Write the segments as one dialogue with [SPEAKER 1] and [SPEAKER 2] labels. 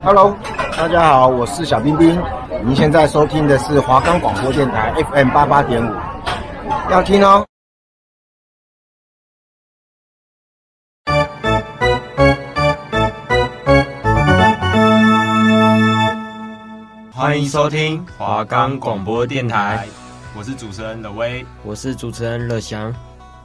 [SPEAKER 1] Hello，大家好，我是小冰冰。您现在收听的是华冈广播电台 FM 八八点五，要听哦。
[SPEAKER 2] 欢迎收听华冈广播电台，我是主持人乐威，
[SPEAKER 3] 我是主持人乐祥。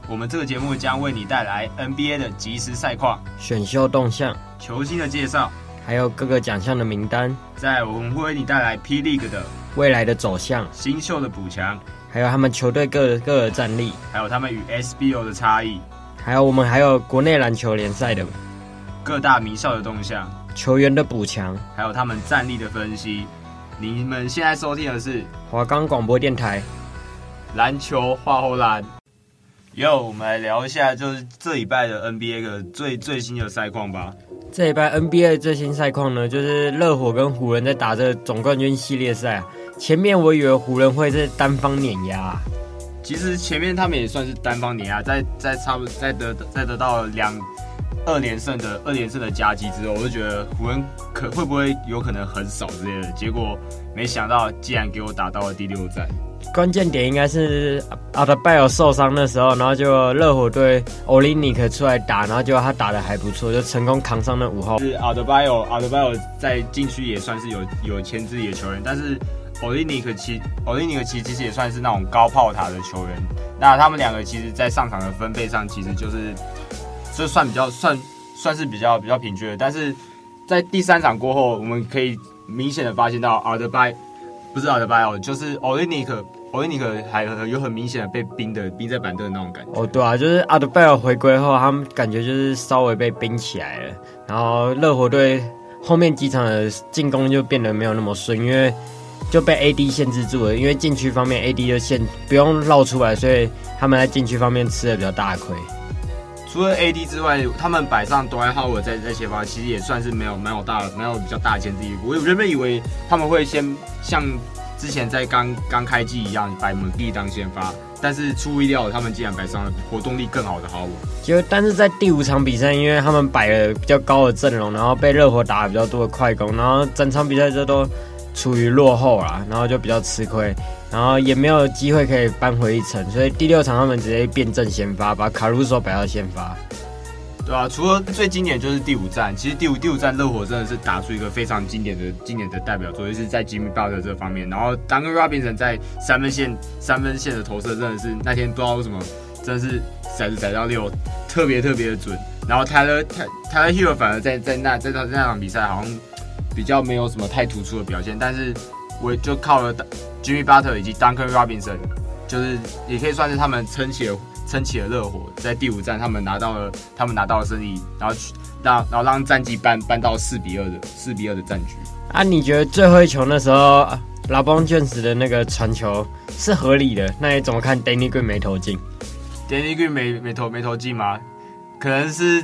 [SPEAKER 2] 我们这个节目将为你带来 NBA 的即时赛况、
[SPEAKER 3] 选秀动向、
[SPEAKER 2] 球星的介绍，
[SPEAKER 3] 还有各个奖项的名
[SPEAKER 2] 单。在我们会为你带来 P League 的
[SPEAKER 3] 未来的走向、
[SPEAKER 2] 新秀的补强，
[SPEAKER 3] 还有他们球队各各的战力，
[SPEAKER 2] 还有他们与 SBO 的差异，
[SPEAKER 3] 还有我们还有国内篮球联赛的
[SPEAKER 2] 各大名校的动向、
[SPEAKER 3] 球员的补强，
[SPEAKER 2] 还有他们战力的分析。你们现在收听的是
[SPEAKER 3] 华冈广播电台，
[SPEAKER 2] 篮球话后篮。哟，我们来聊一下，就是这礼拜的 NBA 的最最新的赛况吧。
[SPEAKER 3] 这一拜 NBA 最新赛况呢，就是热火跟湖人在打这总冠军系列赛。前面我以为湖人会是单方碾压，
[SPEAKER 2] 其实前面他们也算是单方碾压，在在差不在得在得到两二连胜的二连胜的夹击之后，我就觉得湖人可会不会有可能很少之类的，结果没想到竟然给我打到了第六战。
[SPEAKER 3] 关键点应该是阿德拜尔受伤的时候，然后就热火队奥林尼克出来打，然后就他打得还不错，就成功扛上了五号。
[SPEAKER 2] 是阿德拜尔，阿德拜尔在禁区也算是有有牵制力的球员，但是奥林尼克其奥林尼克其实也算是那种高炮塔的球员。那他们两个其实，在上场的分配上，其实就是就算比较算算是比较比较平均的。但是在第三场过后，我们可以明显的发现到阿德拜。不是阿德拜尔，就是奥林尼克，奥林尼克还有很明显的被冰的冰在板凳的那种感觉。
[SPEAKER 3] 哦，对啊，就是阿德拜尔回归后，他们感觉就是稍微被冰起来了。然后热火队后面几场的进攻就变得没有那么顺，因为就被 AD 限制住了。因为禁区方面 AD 就限不用绕出来，所以他们在禁区方面吃了比较大的亏。
[SPEAKER 2] 除了 AD 之外，他们摆上 Dwight Howard 在在前方，其实也算是没有没有大没有比较大的牵制力。我原本以为他们会先像之前在刚刚开季一样摆门币当先发，但是出乎意料，他们竟然摆上了活动力更好的 Howard。
[SPEAKER 3] 就但是在第五场比赛，因为他们摆了比较高的阵容，然后被热火打了比较多的快攻，然后整场比赛就都处于落后啦，然后就比较吃亏。然后也没有机会可以扳回一城，所以第六场他们直接变阵先发，把卡鲁索摆到先发。
[SPEAKER 2] 对啊，除了最经典就是第五战，其实第五第五战热火真的是打出一个非常经典的经典的代表作，就是在吉米巴特这方面。然后 Duncan Robinson 在三分线三分线的投射真的是那天不知道为什么真的是骰子骰到六，特别特别的准。然后 Tyler Tyler Herro 反而在在那在那那场比赛好像比较没有什么太突出的表现，但是我就靠了。Jimmy Butler 以及 Duncan Robinson，就是也可以算是他们撑起了撑起了热火，在第五战他们拿到了他们拿到了胜利，然后让然后让战绩扳扳到四比二的四比二的战局。
[SPEAKER 3] 啊，你觉得最后一球那时候 LeBron James 的那个传球是合理的？那你怎么看 Danny Green 没投进
[SPEAKER 2] ？Danny Green 没没投没投进吗？可能是，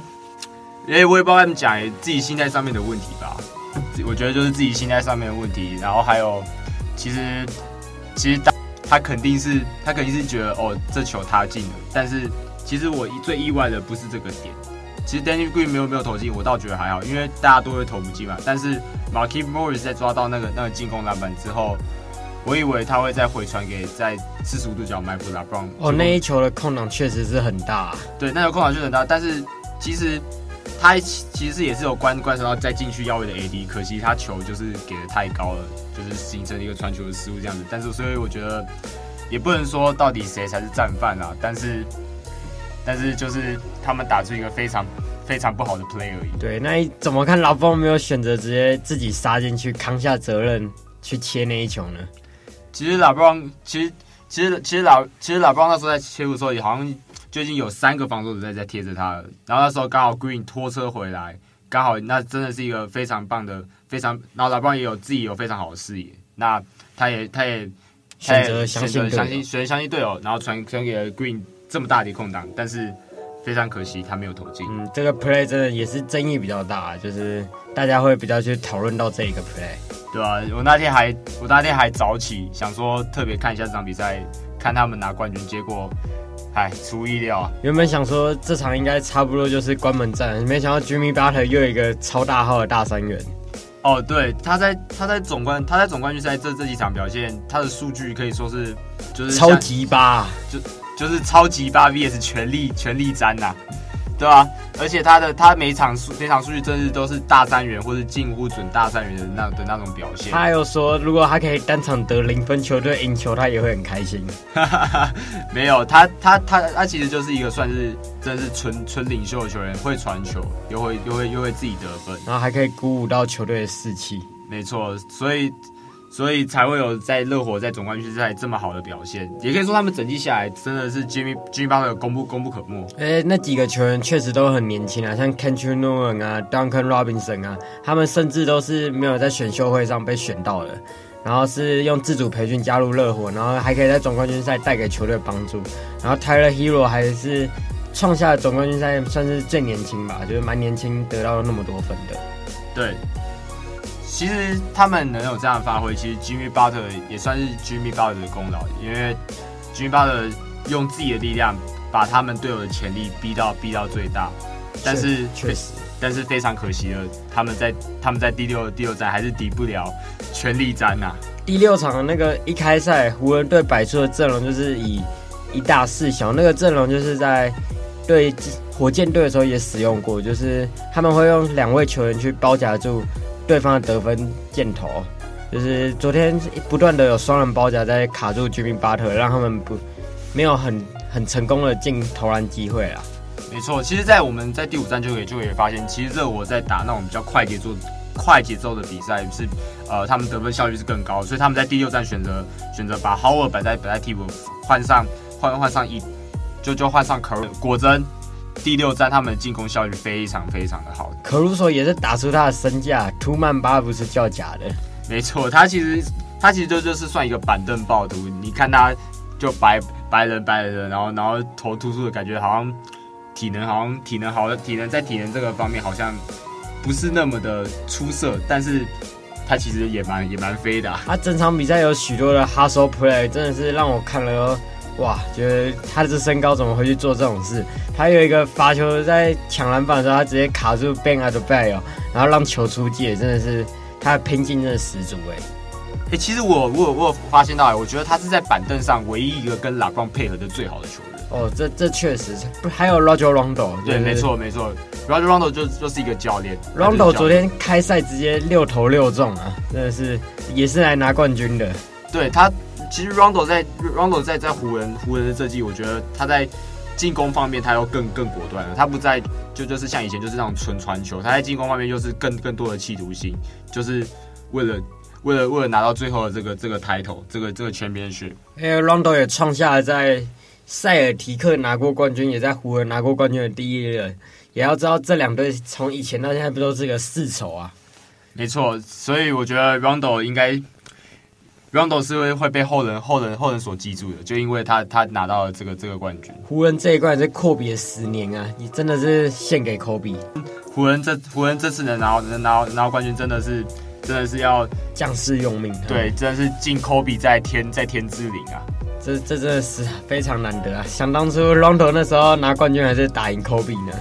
[SPEAKER 2] 哎、欸，我也不知道他们讲自己心态上面的问题吧。我觉得就是自己心态上面的问题，然后还有其实。其实他他肯定是他肯定是觉得哦，这球他进了，但是其实我最意外的不是这个点。其实 Danny Green 没有没有投进，我倒觉得还好，因为大家都会投不进嘛。但是 Markieff Morris 在抓到那个那个进攻篮板之后，我以为他会再回传给在四十五度角埋伏 LeBron。
[SPEAKER 3] 哦，那一球的空档确实是很大啊。
[SPEAKER 2] 对，那个空档确实很大，但是其实他其实也是有观观察到再进去要位的 AD，可惜他球就是给的太高了。就是形成一个传球的失误这样子，但是所以我觉得也不能说到底谁才是战犯啊，但是但是就是他们打出一个非常非常不好的 play 而已。
[SPEAKER 3] 对，那你怎么看老布没有选择直接自己杀进去扛下责任去切那一球呢？
[SPEAKER 2] 其实老布其实其实其实老其实老布朗那时候在切入的时候也好像就已经有三个防守者在在贴着他了，然后那时候刚好 Green 拖车回来。刚好，那真的是一个非常棒的，非常。然后老布朗也有自己有非常好的视野，那他也他也
[SPEAKER 3] 选择相信
[SPEAKER 2] 相信选择相信队友，然后传传给了 Green 这么大的空档，但是非常可惜他没有投进。
[SPEAKER 3] 嗯，这个 play 真的也是争议比较大，就是大家会比较去讨论到这一个 play，
[SPEAKER 2] 对啊？我那天还我那天还早起想说特别看一下这场比赛，看他们拿冠军，结果。哎，出意料啊！
[SPEAKER 3] 原本想说这场应该差不多就是关门战，没想到 Jimmy Butler 又有一个超大号的大三元。
[SPEAKER 2] 哦，对，他在他在总冠他在总冠军赛这这几场表现，他的数据可以说是就是
[SPEAKER 3] 超级八，
[SPEAKER 2] 就就是超级八 VS 全力全力战呐、啊。对啊，而且他的他每场数每场数据真是都是大三元或是近乎准大三元的那的那种表现。
[SPEAKER 3] 他还有说，如果他可以单场得零分，球队赢球，他也会很开心。
[SPEAKER 2] 没有，他他他他其实就是一个算是真是纯纯领袖的球员，会传球，又会又会又会自己得分，
[SPEAKER 3] 然后还可以鼓舞到球队的士气。
[SPEAKER 2] 没错，所以。所以才会有在热火在总冠军赛这么好的表现，也可以说他们整季下来真的是 Jimmy Jimmy Butler 功不功不可没。
[SPEAKER 3] 哎、欸，那几个球员确实都很年轻啊，像 Kendrick Nunn 啊，Duncan Robinson 啊，他们甚至都是没有在选秀会上被选到的，然后是用自主培训加入热火，然后还可以在总冠军赛带给球队帮助。然后 Tyler Herro 还是创下了总冠军赛算是最年轻吧，就是蛮年轻得到了那么多分的。
[SPEAKER 2] 对。其实他们能有这样的发挥，其实 Jimmy Butler 也算是 Jimmy Butler 的功劳，因为 Jimmy Butler 用自己的力量把他们队友的潜力逼到逼到最大，但是
[SPEAKER 3] 确实，
[SPEAKER 2] 但是非常可惜的，他们在他们在第六第六战还是抵不了全力战呐、啊。
[SPEAKER 3] 第六场的那个一开赛，湖人队摆出的阵容就是以一大四小，那个阵容就是在对火箭队的时候也使用过，就是他们会用两位球员去包夹住。对方的得分箭头，就是昨天不断的有双人包夹在卡住 Jimmy Butler，让他们不没有很很成功的进投篮机会啊。
[SPEAKER 2] 没错，其实，在我们在第五站就可以就可以发现，其实热火在打那种比较快节奏、快节奏的比赛是，呃，他们得分效率是更高，所以他们在第六站选择选择把 Howard 摆在摆在替补，换上换换上一就就换上 Caruso，果真。第六战，他们的进攻效率非常非常的好。
[SPEAKER 3] 可鲁索也是打出他的身价，图曼巴不是叫假的。
[SPEAKER 2] 没错，他其实他其实就就是算一个板凳暴徒。你看他就白白人白人的，然后然后头突出的感觉，好像体能好像体能好的体能在体能这个方面好像不是那么的出色，但是他其实也蛮也蛮飞的啊。
[SPEAKER 3] 他整场比赛有许多的 hustle play，真的是让我看了。哇，觉得他这身高怎么会去做这种事？他有一个罚球在抢篮板的时候，他直接卡住 Ben Adebayo，然后让球出界，真的是他的拼劲真的十足哎。
[SPEAKER 2] 哎、欸，其实我我有我有发现到哎，我觉得他是在板凳上唯一一个跟 LeBron 配合的最好的球员。
[SPEAKER 3] 哦，这这确实不还有 Roger Rondo，
[SPEAKER 2] 对，没错没错，Roger Rondo 就就是一个教练。
[SPEAKER 3] Rondo 昨天开赛直接六投六中啊，真的是也是来拿冠军的。
[SPEAKER 2] 对他。其实 Rondo 在 Rondo 在在湖人湖人的这季，我觉得他在进攻方面他要更更果断了。他不再就就是像以前就是那种纯传球，他在进攻方面就是更更多的企图心，就是为了为了为了拿到最后的这个这个 title，这个这个 championship。
[SPEAKER 3] 因为 Rondo 也创下了在塞尔提克拿过冠军，也在湖人拿过冠军的第一人。也要知道这两队从以前到现在不都是个世仇啊？
[SPEAKER 2] 没错，所以我觉得 Rondo 应该。Rondo 是会会被后人后人后人所记住的，就因为他他拿到了这个这个冠军。
[SPEAKER 3] 湖人这一冠是科比的十年啊，你真的是献给科比。
[SPEAKER 2] 湖人这湖人这次能拿到能拿到拿到冠军，真的是真的是要
[SPEAKER 3] 将士用命。
[SPEAKER 2] 对，真的是敬科比在天在天之灵啊！
[SPEAKER 3] 这这真的是非常难得啊！想当初 Rondo 那时候拿冠军还是打赢科比呢。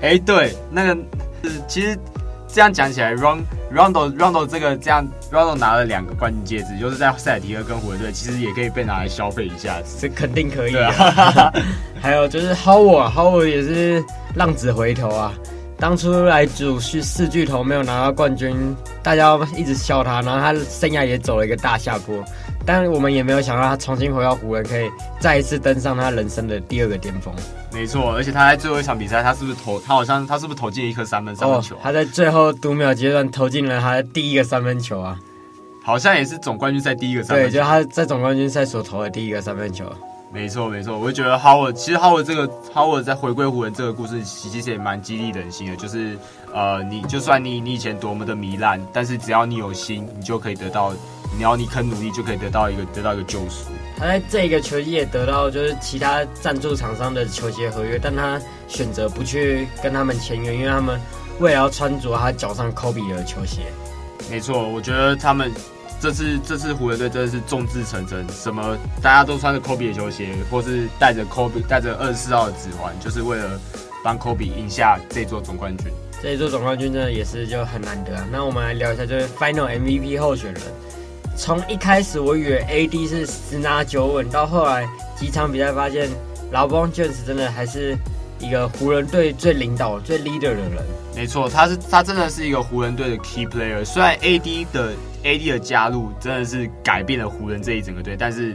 [SPEAKER 2] 哎，对，那个其实。这样讲起来，Rondo Rondo Rondo 这个这样，Rondo 拿了两个冠军戒指，就是在塞尔提克跟湖人队，其实也可以被拿来消费一下，
[SPEAKER 3] 这肯定可以啊。还有就是 Howard，Howard 也是浪子回头啊。当初来主是四巨头没有拿到冠军，大家一直笑他，然后他生涯也走了一个大下坡。但我们也没有想到他重新回到湖人，可以再一次登上他人生的第二个巅峰。
[SPEAKER 2] 没错，而且他在最后一场比赛，他是不是投？他好像他是不是投进一颗三分三分球？
[SPEAKER 3] 他在最后读秒阶段投进了他的第一个三分球啊！
[SPEAKER 2] 好像也是总冠军赛第一个三分球。
[SPEAKER 3] 对，就他在总冠军赛所投的第一个三分球。
[SPEAKER 2] 没错，没错，我就觉得 Howard 其实 Howard 这个 Howard 在回归湖人这个故事，其实也蛮激励人心的。就是呃，你就算你你以前多么的糜烂，但是只要你有心，你就可以得到，你要你肯努力，就可以得到一个得到一个救赎。
[SPEAKER 3] 他在这个球季也得到就是其他赞助厂商的球鞋合约，但他选择不去跟他们签约，因为他们为了要穿着他脚上 Kobe 的球鞋。
[SPEAKER 2] 没错，我觉得他们。这次这次湖人队真的是众志成城，什么大家都穿着科比的球鞋，或是带着科比带着二十四号的指环，就是为了帮科比赢下这座总冠军。
[SPEAKER 3] 这一座总冠军真的也是就很难得啊。那我们来聊一下，就是 Final MVP 候选人。从一开始我以为 AD 是十拿九稳，到后来几场比赛发现，LeBron James 真的还是一个湖人队最领导、最 leader 的人。
[SPEAKER 2] 没错，他是他真的是一个湖人队的 key player。虽然 AD 的 AD 的加入真的是改变了湖人这一整个队，但是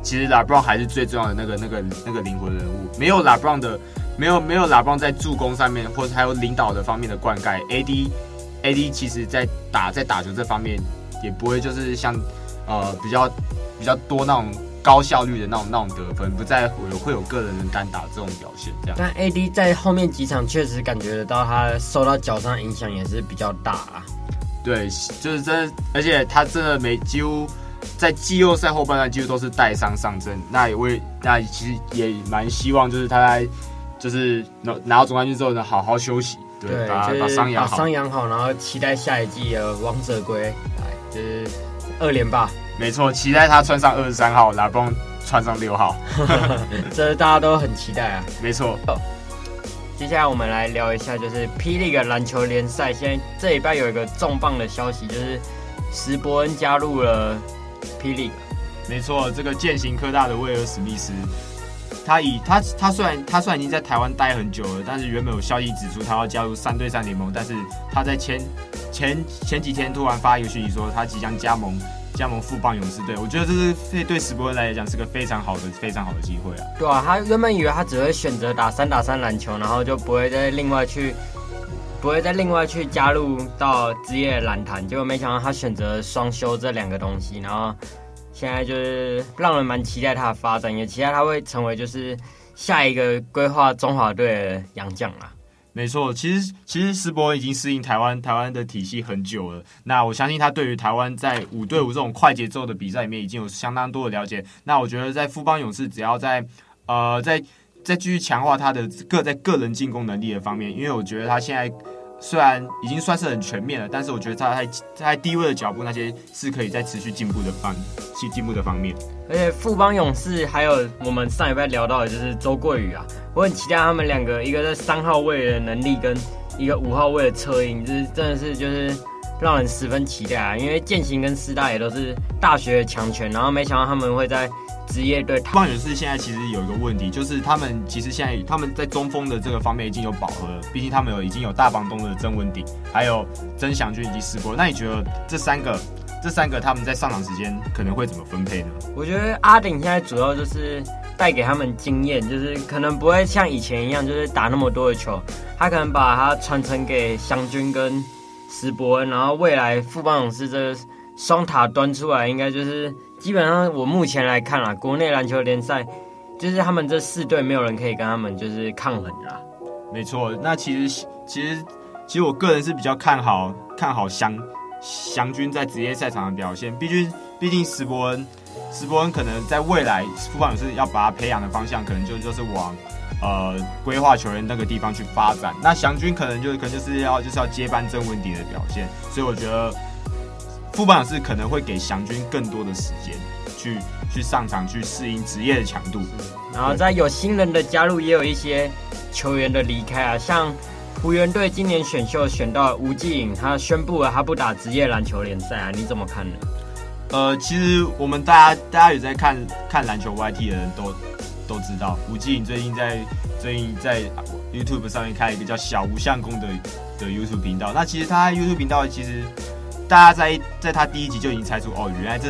[SPEAKER 2] 其实 LeBron 还是最重要的那个那个那个灵魂人物。没有 LeBron 的，没有没有 LeBron 在助攻上面，或者还有领导的方面的灌溉，AD AD 其实在打在打球这方面。也不会就是像，呃，比较比较多那种高效率的那种那种得分，不再会有会有个人的单打这种表现这样。
[SPEAKER 3] 但 AD 在后面几场确实感觉得到他受到脚伤影响也是比较大啊。
[SPEAKER 2] 对，就是真的，而且他真的没几乎在季后赛后半段几乎都是带伤上阵。那也为那其实也蛮希望就是他在就是拿拿到总冠军之后呢，好好休息，对，
[SPEAKER 3] 对
[SPEAKER 2] 把
[SPEAKER 3] 就是
[SPEAKER 2] 把伤养好，
[SPEAKER 3] 伤养好，然后期待下一季的王者归。就是二连霸，
[SPEAKER 2] 没错，期待他穿上二十三号，拉布朗穿上六号，
[SPEAKER 3] 这大家都很期待啊。
[SPEAKER 2] 没错。
[SPEAKER 3] 接下来我们来聊一下，就是 P. League 篮球联赛。现在这礼拜有一个重磅的消息，就是史伯恩加入了 P. League。
[SPEAKER 2] 没错，这个健行科大的威尔史密斯，他以他他虽然他虽然已经在台湾待很久了，但是原本有消息指出他要加入三对三联盟，但是他在前。前前几天突然发一个讯息说他即将加盟加盟富邦勇士队，我觉得这是对对史伯恩来讲是个非常好的非常好的机会啊。
[SPEAKER 3] 对啊，他原本以为他只会选择打三打三篮球，然后就不会再另外去不会再另外去加入到职业篮坛，结果没想到他选择双修这两个东西，然后现在就是让人蛮期待他的发展，也期待他会成为就是下一个规划中华队的洋将啊。
[SPEAKER 2] 没错，其实其实史伯已经适应台湾台湾的体系很久了。那我相信他对于台湾在五对五这种快节奏的比赛里面已经有相当多的了解。那我觉得在富邦勇士，只要在呃在再继续强化他的个在个人进攻能力的方面，因为我觉得他现在虽然已经算是很全面了，但是我觉得他在在低位的脚步那些是可以再持续进步的方去进步的方面。
[SPEAKER 3] 而且富邦勇士还有我们上礼拜聊到的就是周桂宇啊。我很期待他们两个，一个在三号位的能力，跟一个五号位的策应，就是真的是就是让人十分期待啊！因为剑行跟师大也都是大学的强权，然后没想到他们会在职业队。
[SPEAKER 2] 富邦勇士现在其实有一个问题，就是他们其实现在他们在中锋的这个方面已经有饱和了，毕竟他们有已经有大房东的曾文鼎，还有曾祥军以及施波。那你觉得这三个这三个他们在上场时间可能会怎么分配呢？
[SPEAKER 3] 我觉得阿鼎现在主要就是。带给他们经验，就是可能不会像以前一样，就是打那么多的球。他可能把它传承给祥军跟石伯恩，然后未来富邦勇士这双塔端出来，应该就是基本上我目前来看啊，国内篮球联赛就是他们这四队没有人可以跟他们就是抗衡啦。
[SPEAKER 2] 没错，那其实其实其实我个人是比较看好看好祥祥军在职业赛场的表现，毕竟毕竟史伯恩。史伯恩可能在未来，富邦勇士要把他培养的方向，可能就就是往，呃，规划球员那个地方去发展。那祥军可能就可能就是要就是要接班曾文迪的表现，所以我觉得富邦勇士可能会给祥军更多的时间去去上场，去适应职业的强度。
[SPEAKER 3] 然后在有新人的加入，也有一些球员的离开啊，像湖人队今年选秀选到吴季颖，他宣布了他不打职业篮球联赛啊，你怎么看呢？
[SPEAKER 2] 呃，其实我们大家大家有在看看篮球 YT 的人都都知道，吴季颖最近在最近在 YouTube 上面开一个叫小吴相公的的 YouTube 频道。那其实他 YouTube 频道其实大家在在他第一集就已经猜出哦，原来这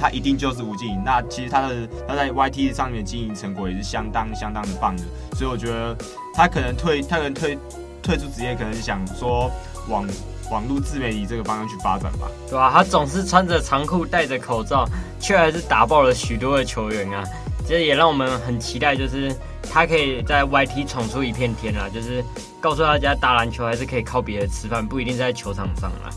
[SPEAKER 2] 他一定就是吴静怡。那其实他的他在 YT 上面经营成果也是相当相当的棒的。所以我觉得他可能退他可能退退出职业，可能是想说往。网络自媒体这个方向去发展吧，
[SPEAKER 3] 对、啊？他总是穿着长裤，戴着口罩，却还是打爆了许多的球员啊！这也让我们很期待，就是他可以在 YT 闯出一片天啊！就是告诉大家，打篮球还是可以靠别的吃饭，不一定在球场上啊。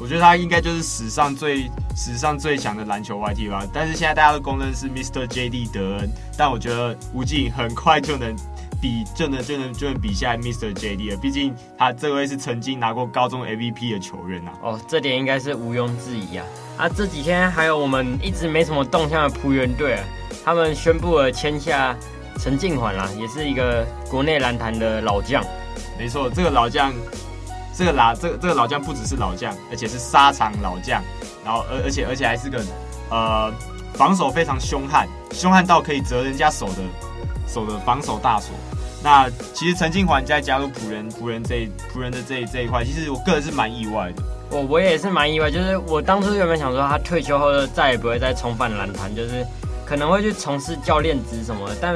[SPEAKER 2] 我觉得他应该就是史上最史上最强的篮球 YT 吧。但是现在大家都公认是 Mr. JD 德恩，但我觉得吴季颖很快就能。比就能就能就能比下 Mr. JD 了，毕竟他这位是曾经拿过高中 MVP 的球员呐、啊。
[SPEAKER 3] 哦，这点应该是毋庸置疑啊。啊，这几天还有我们一直没什么动向的浦原队啊，他们宣布了签下陈静环啦，也是一个国内篮坛的老将。
[SPEAKER 2] 没错，这个老将这个老这个这个老将不只是老将，而且是沙场老将，然后而而且而且还是个呃防守非常凶悍，凶悍到可以折人家手的手的防守大锁。那其实陈金环在加入仆人仆人这仆人的这一这一块，其实我个人是蛮意外的。
[SPEAKER 3] 我我也是蛮意外，就是我当初原本想说他退休后再也不会再重返篮坛，就是可能会去从事教练职什么的。但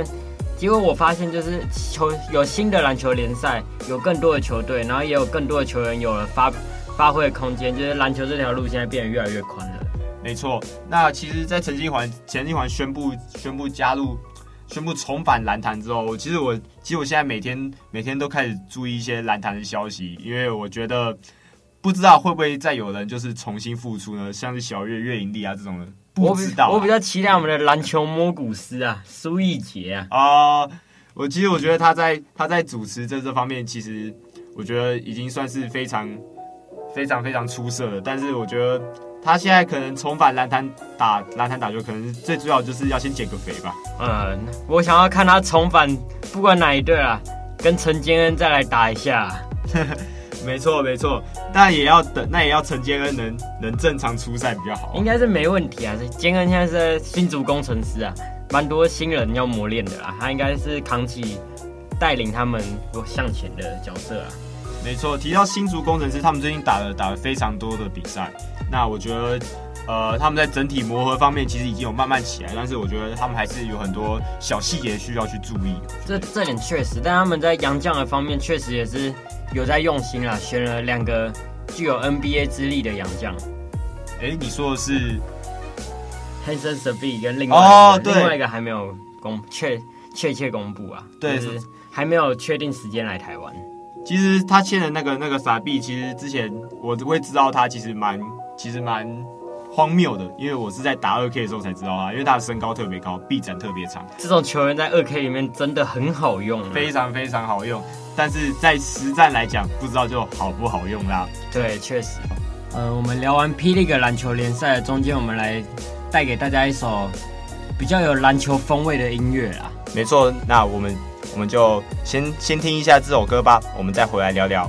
[SPEAKER 3] 结果我发现，就是球有新的篮球联赛，有更多的球队，然后也有更多的球员有了发发挥的空间，就是篮球这条路现在变得越来越宽了。
[SPEAKER 2] 没错，那其实，在陈金环陈金环宣布宣布加入。宣布重返篮坛之后，其实我其实我现在每天每天都开始注意一些篮坛的消息，因为我觉得不知道会不会再有人就是重新复出呢？像是小岳、岳银丽啊这种的，不知道、啊
[SPEAKER 3] 我。我比较期待我们的篮球摸骨师啊，苏奕杰啊。
[SPEAKER 2] 啊、呃，我其实我觉得他在他在主持这这方面，其实我觉得已经算是非常非常非常出色了。但是我觉得。他现在可能重返篮坛打篮坛打球，可能最主要就是要先减个肥吧。
[SPEAKER 3] 嗯，我想要看他重返，不管哪一队啊，跟陈坚恩再来打一下。
[SPEAKER 2] 没错没错，但也要等，那也要陈坚恩能能正常出赛比较好。
[SPEAKER 3] 应该是没问题啊，坚恩现在是新竹工程师啊，蛮多新人要磨练的啦，他应该是扛起带领他们向前的角色啊。
[SPEAKER 2] 没错，提到新竹工程师，他们最近打了打了非常多的比赛。那我觉得，呃，他们在整体磨合方面其实已经有慢慢起来，但是我觉得他们还是有很多小细节需要去注意。
[SPEAKER 3] 这这点确实，但他们在洋将的方面确实也是有在用心啦，选了两个具有 NBA 资历的洋将。
[SPEAKER 2] 哎，你说的是
[SPEAKER 3] Hanson Sediq 跟另外一个、哦、另外一个还没有公确确切公布啊？
[SPEAKER 2] 对，
[SPEAKER 3] 就是还没有确定时间来台湾。
[SPEAKER 2] 其实他签的那个那个傻逼，其实之前我会知道他其实蛮其实蛮荒谬的，因为我是在打二 K 的时候才知道他，因为他的身高特别高，臂展特别长。
[SPEAKER 3] 这种球员在二 K 里面真的很好用，
[SPEAKER 2] 非常非常好用。但是在实战来讲，不知道就好不好用啦。
[SPEAKER 3] 对，确实。呃，我们聊完 P. League 篮球联赛的中间，我们来带给大家一首比较有篮球风味的音乐啦。
[SPEAKER 2] 没错，那我们。我们就先先听一下这首歌吧，我们再回来聊聊。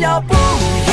[SPEAKER 4] 要不要？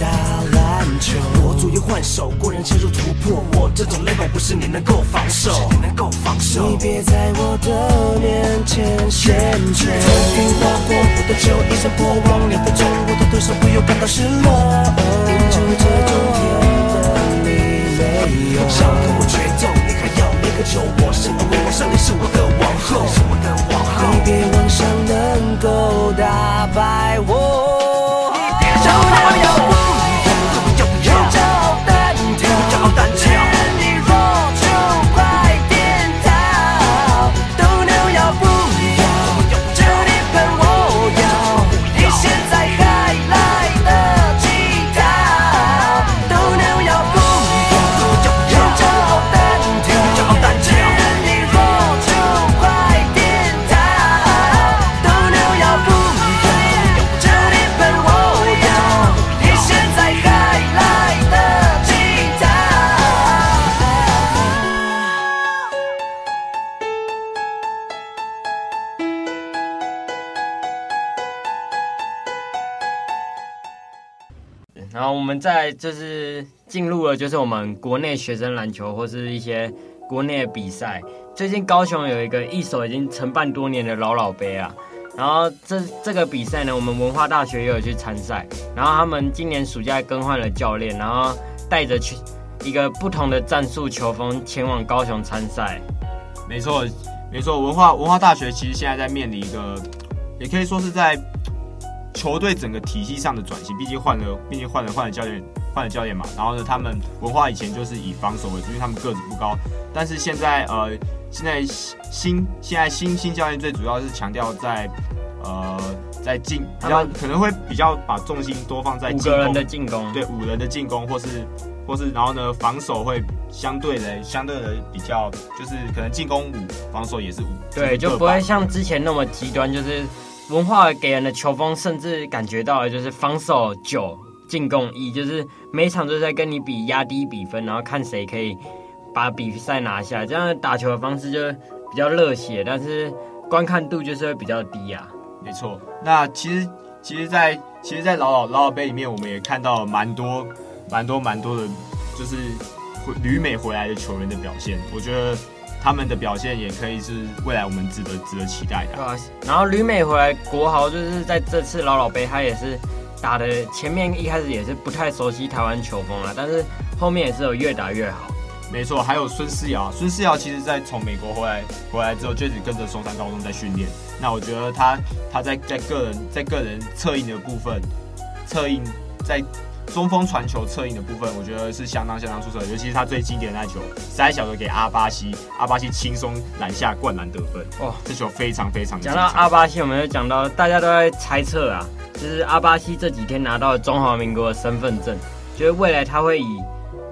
[SPEAKER 4] 打篮球。我左右
[SPEAKER 5] 换手，过人切入突破，我这种 level 不是
[SPEAKER 4] 你能够防守，你能够防守。你别在我的面前炫技，曾经花过我的球，一身过往，两分钟我的对手会有
[SPEAKER 5] 感到失落。
[SPEAKER 4] 凝住这种天分，你没有。想跟我
[SPEAKER 5] 决斗，你还
[SPEAKER 4] 要一个球，我
[SPEAKER 3] 是不过我上帝是我。在就是进入了就是我们国内学生篮球或是一些国内的比赛。最近高雄有一个一手已经承办多年的老老杯啊，然后这这个比赛呢，我们文化大学也有去参赛。然后他们今年暑假更换了教练，然后带着去一个不同的战术球风前往高雄参赛。
[SPEAKER 2] 没错，没错，文化文化大学其实现在在面临一个，也可以说是在。球队整个体系上的转型，毕竟换了，毕竟换了换了教练，换了教练嘛。然后呢，他们文化以前就是以防守为主，因为他们个子不高。但是现在，呃，现在新现在新新教练最主要是强调在，呃，在进比较可能会比较把重心多放在
[SPEAKER 3] 五个人的进攻，
[SPEAKER 2] 对五人的进攻，或是或是然后呢，防守会相对的相对的比较，就是可能进攻五，防守也是五，
[SPEAKER 3] 对，就不会像之前那么极端，就是。文化给人的球风，甚至感觉到的就是防守九，进攻一，就是每场都在跟你比压低比分，然后看谁可以把比赛拿下。这样打球的方式就比较热血，但是观看度就是会比较低啊。
[SPEAKER 2] 没错，那其实其实在，在其实，在老老老老杯里面，我们也看到蛮多蛮多蛮多的，就是旅美回来的球员的表现，我觉得。他们的表现也可以是未来我们值得值得期待的。
[SPEAKER 3] 对啊，然后吕美回来国豪就是在这次老老杯，他也是打的前面一开始也是不太熟悉台湾球风啊，但是后面也是有越打越好。
[SPEAKER 2] 没错，还有孙思尧，孙思尧其实在从美国回来回来之后，就一直跟着松山高中在训练。那我觉得他他在在个人在个人策应的部分，策应在。中锋传球策应的部分，我觉得是相当相当出色的，尤其是他最经典的那球，塞小球给阿巴西，阿巴西轻松拦下灌篮得分。哇，这球非常非常。
[SPEAKER 3] 讲到阿巴西，我们就讲到大家都在猜测啊，就是阿巴西这几天拿到了中华民国的身份证，觉得未来他会以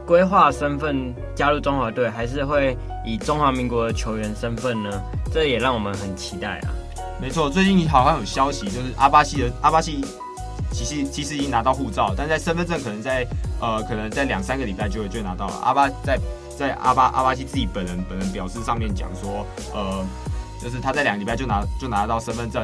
[SPEAKER 3] 规划身份加入中华队，还是会以中华民国的球员身份呢？这也让我们很期待啊。
[SPEAKER 2] 没错，最近好像有消息，就是阿巴西的阿巴西。其实其实已经拿到护照，但在身份证可能在呃可能在两三个礼拜就会就拿到了。阿巴在在阿巴阿巴西自己本人本人表示上面讲说，呃，就是他在两个礼拜就拿就拿到身份证，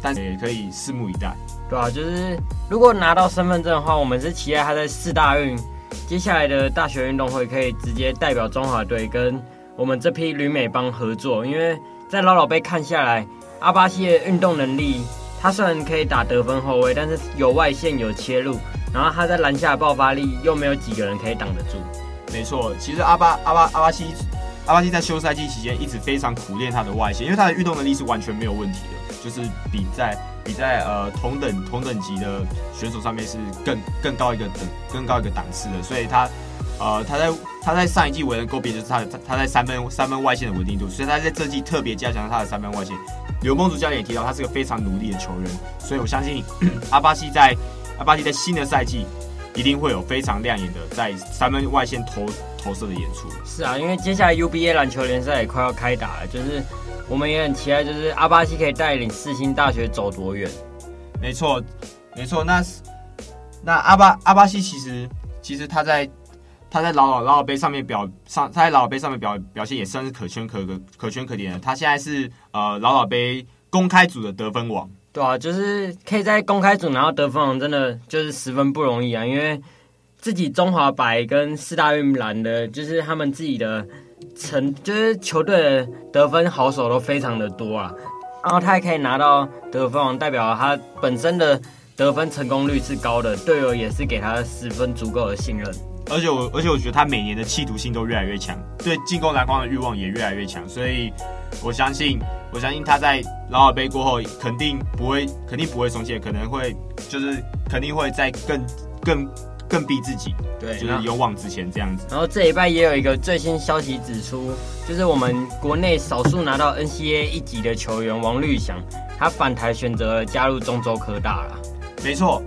[SPEAKER 2] 但也可以拭目以待。
[SPEAKER 3] 对啊，就是如果拿到身份证的话，我们是期待他在四大运接下来的大学运动会可以直接代表中华队跟我们这批旅美帮合作，因为在老老杯看下来，阿巴西的运动能力。他虽然可以打得分后卫，但是有外线有切入，然后他在篮下的爆发力又没有几个人可以挡得住。
[SPEAKER 2] 没错，其实阿巴阿巴阿巴西阿巴西在休赛季期间一直非常苦练他的外线，因为他的运动能力是完全没有问题的，就是比在比在呃同等同等级的选手上面是更更高一个等更高一个档次的，所以他呃他在他在上一季为人诟病就是他的他在三分三分外线的稳定度，所以他在这季特别加强他的三分外线。刘梦竹教练也提到，他是个非常努力的球员，所以我相信 阿巴西在阿巴西在新的赛季一定会有非常亮眼的在三分外线投投射的演出。
[SPEAKER 3] 是啊，因为接下来 UBA 篮球联赛也快要开打了，就是我们也很期待，就是阿巴西可以带领四星大学走多远。
[SPEAKER 2] 没错，没错，那那阿巴阿巴西其实其实他在。他在老老老老杯上面表上，他在老老杯上面表表现也算是可圈可可可圈可点的。他现在是呃老老杯公开组的得分王，
[SPEAKER 3] 对啊，就是可以在公开组拿到得分王，真的就是十分不容易啊。因为自己中华白跟四大运蓝的，就是他们自己的成，就是球队的得分好手都非常的多啊。然后他还可以拿到得分王，代表他本身的得分成功率是高的，队友也是给他十分足够的信任。
[SPEAKER 2] 而且我，而且我觉得他每年的企图心都越来越强，对进攻篮筐的欲望也越来越强，所以我相信，我相信他在劳尔杯过后，肯定不会，肯定不会松懈，可能会就是肯定会再更更更逼自己，
[SPEAKER 3] 对，
[SPEAKER 2] 就是勇往直前这样子。
[SPEAKER 3] 然后这一拜也有一个最新消息指出，就是我们国内少数拿到 NCAA 一级的球员王绿翔，他返台选择了加入中州科大了。
[SPEAKER 2] 没错，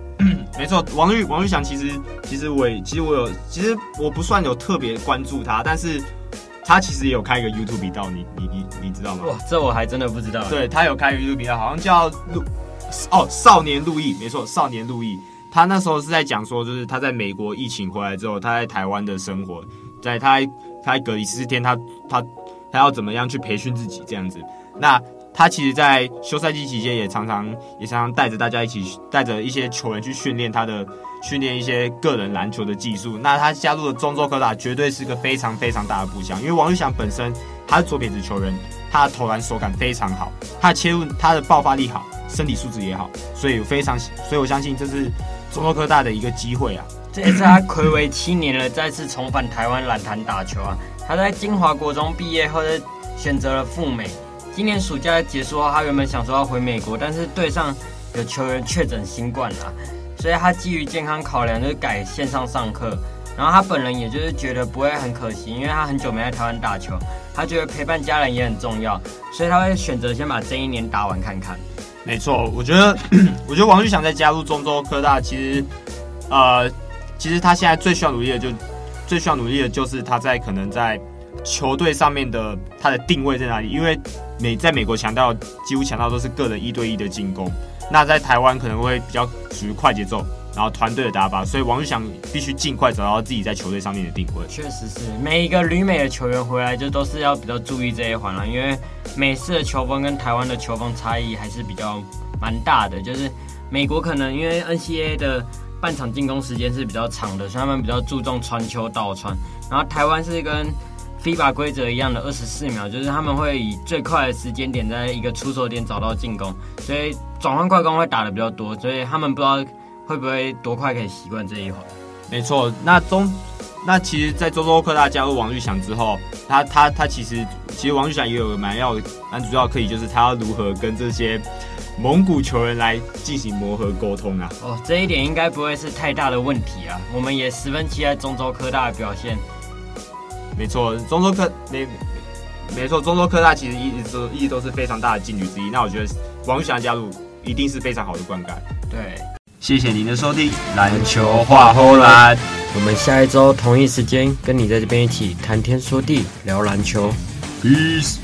[SPEAKER 2] 没错，王玉王玉祥其实其实我也其实我有其实我不算有特别关注他，但是他其实也有开一个 YouTube 频道，你你你你知道吗？
[SPEAKER 3] 哇，这我还真的不知道。
[SPEAKER 2] 对，他有开 YouTube 频道，好像叫陆哦少年陆毅，没错，少年陆毅。他那时候是在讲说，就是他在美国疫情回来之后，他在台湾的生活，在他他在隔离十四天，他他他要怎么样去培训自己这样子。那他其实，在休赛季期间也常常也常常带着大家一起，带着一些球员去训练他的训练一些个人篮球的技术。那他加入了中州科大，绝对是个非常非常大的步枪。因为王玉祥本身他是左撇子球员，他的投篮手感非常好，他的切入他的爆发力好，身体素质也好，所以非常，所以我相信这是。中州科大的一个机会啊！
[SPEAKER 3] 这也是他暌违七年了，再次重返台湾篮坛打球啊！他在金华国中毕业后，就选择了赴美。今年暑假结束后，他原本想说要回美国，但是队上有球员确诊新冠了，所以他基于健康考量，就改线上上课。然后他本人也就是觉得不会很可惜，因为他很久没在台湾打球，他觉得陪伴家人也很重要，所以他会选择先把这一年打完看看。
[SPEAKER 2] 没错，我觉得，我觉得王律翔在加入中州科大，其实，呃，其实他现在最需要努力的就，最需要努力的就是他在可能在球队上面的他的定位在哪里？因为美在美国强调几乎强调都是个人一对一的进攻，那在台湾可能会比较属于快节奏。然后团队的打法，所以王律翔必须尽快找到自己在球队上面的定位。
[SPEAKER 3] 确实是，每一个旅美的球员回来就都是要比较注意这一环了，因为美式的球风跟台湾的球风差异还是比较蛮大的。就是美国可能因为 NCAA 的半场进攻时间是比较长的，所以他们比较注重传球倒传。然后台湾是跟 FIBA 规则一样的二十四秒，就是他们会以最快的时间点在一个出手点找到进攻，所以转换快攻会打的比较多，所以他们不知道。会不会多快可以习惯这一环？
[SPEAKER 2] 没错，那中那其实，在中州科大加入王玉祥之后，他他他其实其实王玉祥也有蛮要蛮主要课题，就是他要如何跟这些蒙古球员来进行磨合沟通啊。
[SPEAKER 3] 哦，这一点应该不会是太大的问题啊。我们也十分期待中州科大的表现。
[SPEAKER 2] 没错，中州科没没错，中州科大其实一直都一直都是非常大的劲旅之一。那我觉得王玉祥加入一定是非常好的灌溉。
[SPEAKER 3] 对。
[SPEAKER 2] 谢谢您的收听，篮球话后篮，
[SPEAKER 3] 我们下一周同一时间跟你在这边一起谈天说地，聊篮球，Peace。